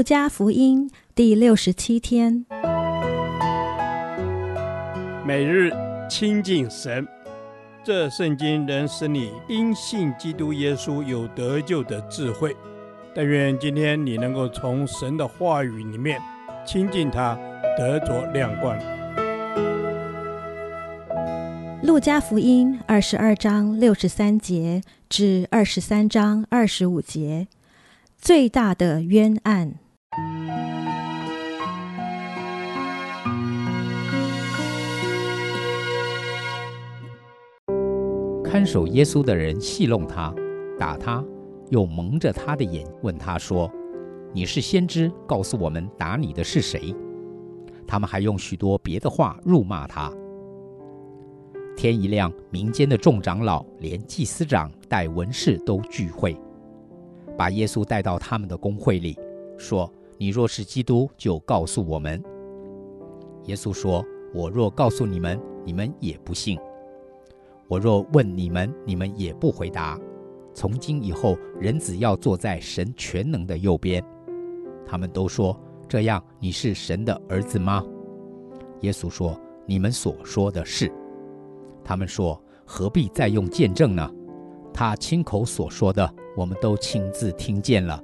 路加福音第六十七天，每日亲近神，这圣经能使你因信基督耶稣有得救的智慧。但愿今天你能够从神的话语里面亲近他，得着亮光。路加福音二十二章六十三节至二十三章二十五节，最大的冤案。看守耶稣的人戏弄他，打他。又蒙着他的眼，问他说：“你是先知，告诉我们打你的是谁？”他们还用许多别的话辱骂他。天一亮，民间的众长老连祭司长带文士都聚会，把耶稣带到他们的公会里，说：“你若是基督，就告诉我们。”耶稣说：“我若告诉你们，你们也不信；我若问你们，你们也不回答。”从今以后，人子要坐在神全能的右边。他们都说：“这样，你是神的儿子吗？”耶稣说：“你们所说的是。”他们说：“何必再用见证呢？他亲口所说的，我们都亲自听见了。”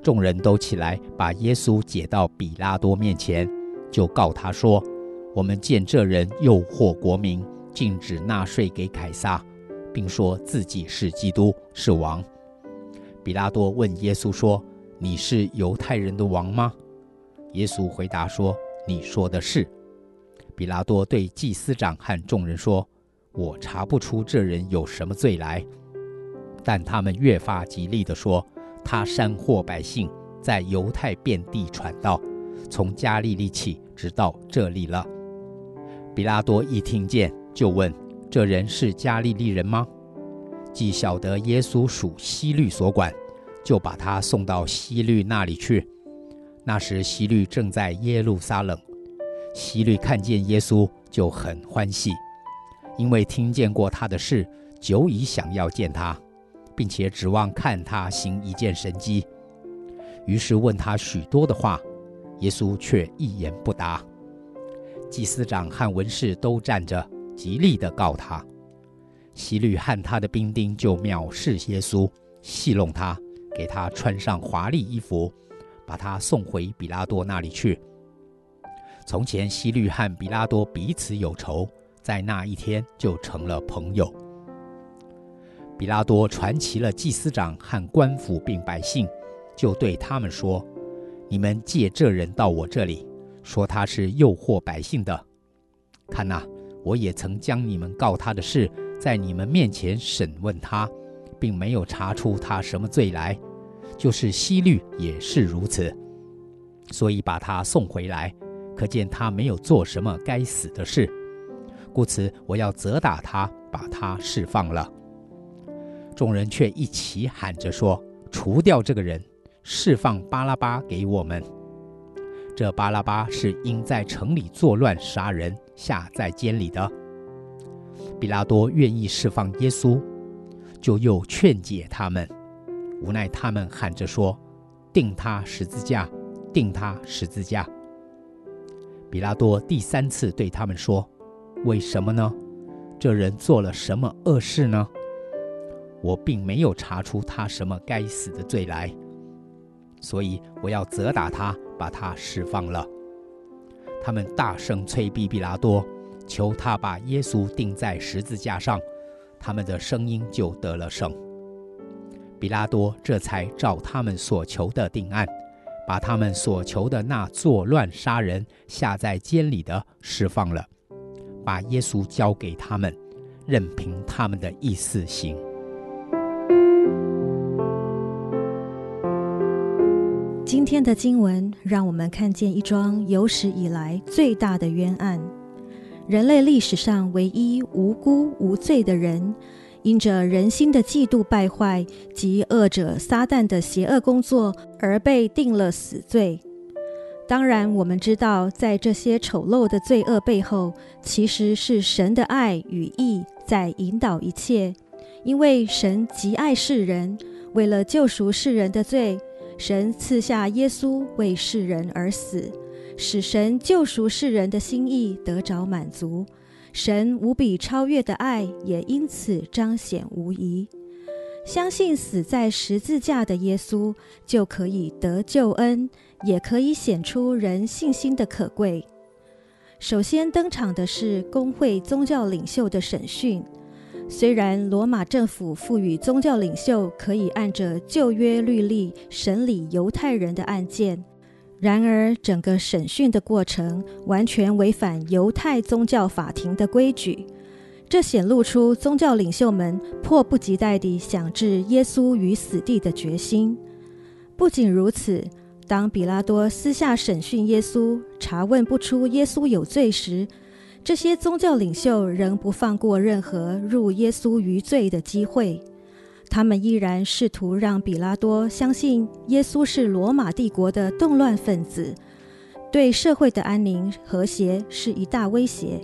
众人都起来，把耶稣解到彼拉多面前，就告他说：“我们见这人诱惑国民，禁止纳税给凯撒。”并说自己是基督，是王。比拉多问耶稣说：“你是犹太人的王吗？”耶稣回答说：“你说的是。”比拉多对祭司长和众人说：“我查不出这人有什么罪来。”但他们越发极力地说：“他煽惑百姓，在犹太遍地传道，从加利利起，直到这里了。”比拉多一听见，就问。这人是加利利人吗？既晓得耶稣属西律所管，就把他送到西律那里去。那时西律正在耶路撒冷。西律看见耶稣就很欢喜，因为听见过他的事，久已想要见他，并且指望看他行一件神迹。于是问他许多的话，耶稣却一言不答。祭司长和文士都站着。极力地告他，希律和他的兵丁就藐视耶稣，戏弄他，给他穿上华丽衣服，把他送回比拉多那里去。从前希律和比拉多彼此有仇，在那一天就成了朋友。比拉多传齐了祭司长和官府并百姓，就对他们说：“你们借这人到我这里，说他是诱惑百姓的，看哪。”我也曾将你们告他的事在你们面前审问他，并没有查出他什么罪来，就是希律也是如此，所以把他送回来，可见他没有做什么该死的事，故此我要责打他，把他释放了。众人却一起喊着说：“除掉这个人，释放巴拉巴给我们。”这巴拉巴是因在城里作乱杀人。下在监里的。比拉多愿意释放耶稣，就又劝解他们，无奈他们喊着说：“定他十字架，定他十字架。”比拉多第三次对他们说：“为什么呢？这人做了什么恶事呢？我并没有查出他什么该死的罪来，所以我要责打他，把他释放了。”他们大声催逼比拉多，求他把耶稣钉在十字架上，他们的声音就得了胜。比拉多这才照他们所求的定案，把他们所求的那作乱杀人、下在监里的释放了，把耶稣交给他们，任凭他们的意思行。今天的经文让我们看见一桩有史以来最大的冤案。人类历史上唯一无辜无罪的人，因着人心的嫉妒败坏及恶者撒旦的邪恶工作而被定了死罪。当然，我们知道，在这些丑陋的罪恶背后，其实是神的爱与义在引导一切。因为神极爱世人，为了救赎世人的罪。神赐下耶稣为世人而死，使神救赎世人的心意得着满足。神无比超越的爱也因此彰显无疑。相信死在十字架的耶稣，就可以得救恩，也可以显出人信心的可贵。首先登场的是工会宗教领袖的审讯。虽然罗马政府赋予宗教领袖可以按着旧约律例审理犹太人的案件。然而，整个审讯的过程完全违反犹太宗教法庭的规矩，这显露出宗教领袖们迫不及待地想置耶稣于死地的决心。不仅如此，当比拉多私下审讯耶稣，查问不出耶稣有罪时，这些宗教领袖仍不放过任何入耶稣于罪的机会。他们依然试图让彼拉多相信耶稣是罗马帝国的动乱分子，对社会的安宁和谐是一大威胁。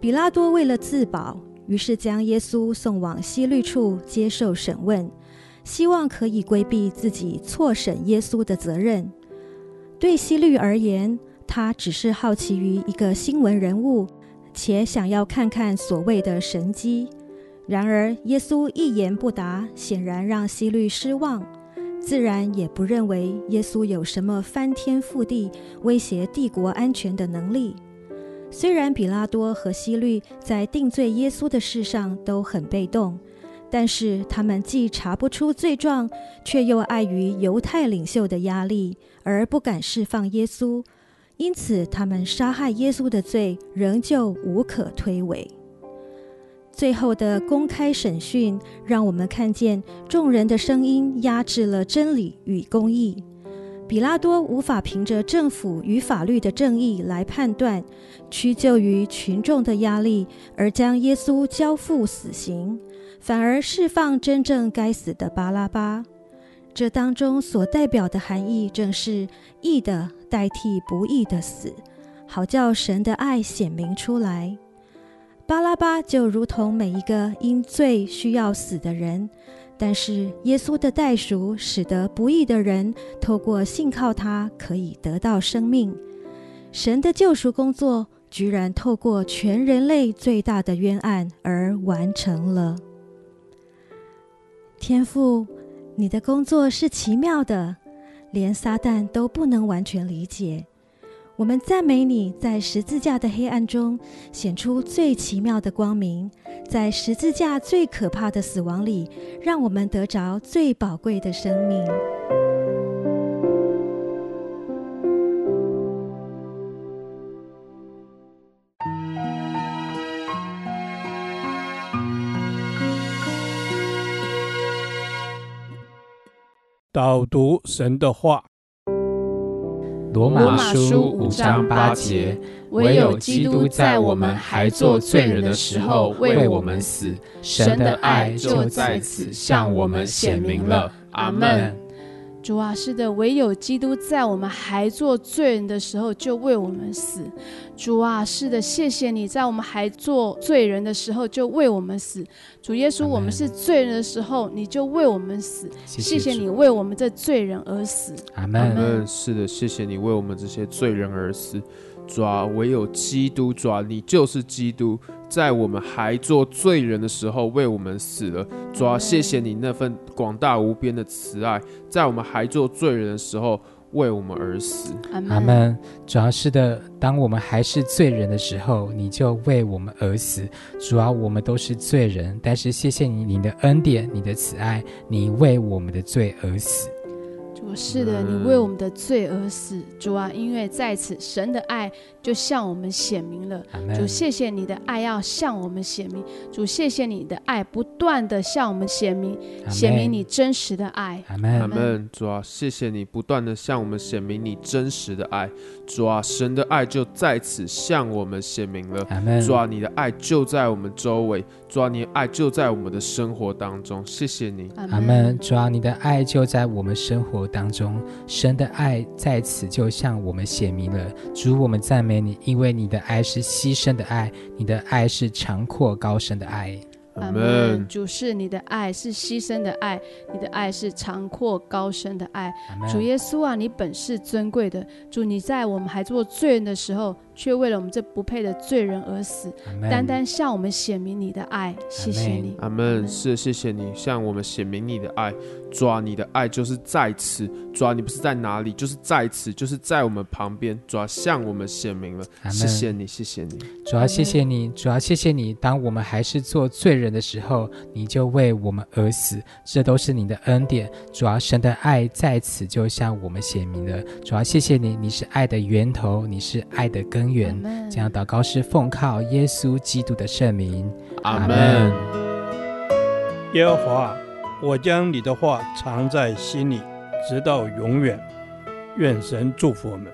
彼拉多为了自保，于是将耶稣送往西律处接受审问，希望可以规避自己错审耶稣的责任。对西律而言，他只是好奇于一个新闻人物，且想要看看所谓的神迹。然而，耶稣一言不答，显然让希律失望，自然也不认为耶稣有什么翻天覆地、威胁帝国安全的能力。虽然比拉多和希律在定罪耶稣的事上都很被动，但是他们既查不出罪状，却又碍于犹太领袖的压力，而不敢释放耶稣，因此他们杀害耶稣的罪仍旧无可推诿。最后的公开审讯，让我们看见众人的声音压制了真理与公义。彼拉多无法凭着政府与法律的正义来判断，屈就于群众的压力，而将耶稣交付死刑，反而释放真正该死的巴拉巴。这当中所代表的含义，正是义的代替不义的死，好叫神的爱显明出来。巴拉巴就如同每一个因罪需要死的人，但是耶稣的代赎使得不义的人透过信靠他可以得到生命。神的救赎工作居然透过全人类最大的冤案而完成了。天父，你的工作是奇妙的，连撒旦都不能完全理解。我们赞美你，在十字架的黑暗中显出最奇妙的光明，在十字架最可怕的死亡里，让我们得着最宝贵的生命。导读神的话。罗马书五章八节，唯有基督在我们还做罪人的时候为我们死，神的爱就在此向我们显明了。阿门。主啊，是的，唯有基督在我们还做罪人的时候就为我们死。主啊，是的，谢谢你在我们还做罪人的时候就为我们死。主耶稣，我们是罪人的时候，你就为我们死。谢谢你为我们这罪人而死。阿门。是的，谢谢你为我们这些罪人而死。主啊，唯有基督，主啊，你就是基督。在我们还做罪人的时候，为我们死了。主啊，谢谢你那份广大无边的慈爱，在我们还做罪人的时候，为我们而死。阿门。主要，是的，当我们还是罪人的时候，你就为我们而死。主啊，我们都是罪人，但是谢谢你，你的恩典，你的慈爱，你为我们的罪而死。是的，你为我们的罪而死，主啊，因为在此神的爱就向我们显明了。主，谢谢你的爱要向我们显明。主，谢谢你的爱不断的向我们显明，显明你真实的爱。阿门。阿门。主啊，谢谢你不断的向我们显明你真实的爱。主啊，神的爱就在此向我们显明了。主啊，你的爱就在我们周围。主啊，你的爱就在我们的生活当中。谢谢你。阿门。主啊，你的爱就在我们生活当中。神的爱在此就向我们显明了。主，我们赞美你，因为你的爱是牺牲的爱，你的爱是长阔高深的爱。阿门。主是你的爱是牺牲的爱，你的爱是长阔高深的爱。主耶稣啊，你本是尊贵的。主，你在我们还做罪人的时候，却为了我们这不配的罪人而死，单单向我们显明你的爱。谢谢你，阿门。是谢谢你向我们显明你的爱。主啊，你的爱就是在此。主啊，你不是在哪里，就是在此，就是在我们旁边。主啊，向我们显明了。谢谢你，谢谢你。主要，谢谢你。主要，谢谢你。当我们还是做罪人的时候，你就为我们而死，这都是你的恩典。主要，神的爱在此就向我们显明了。主要，谢谢你，你是爱的源头，你是爱的根源。这样祷告是奉靠耶稣基督的圣名。阿门。耶和华，我将你的话藏在心里，直到永远。愿神祝福我们。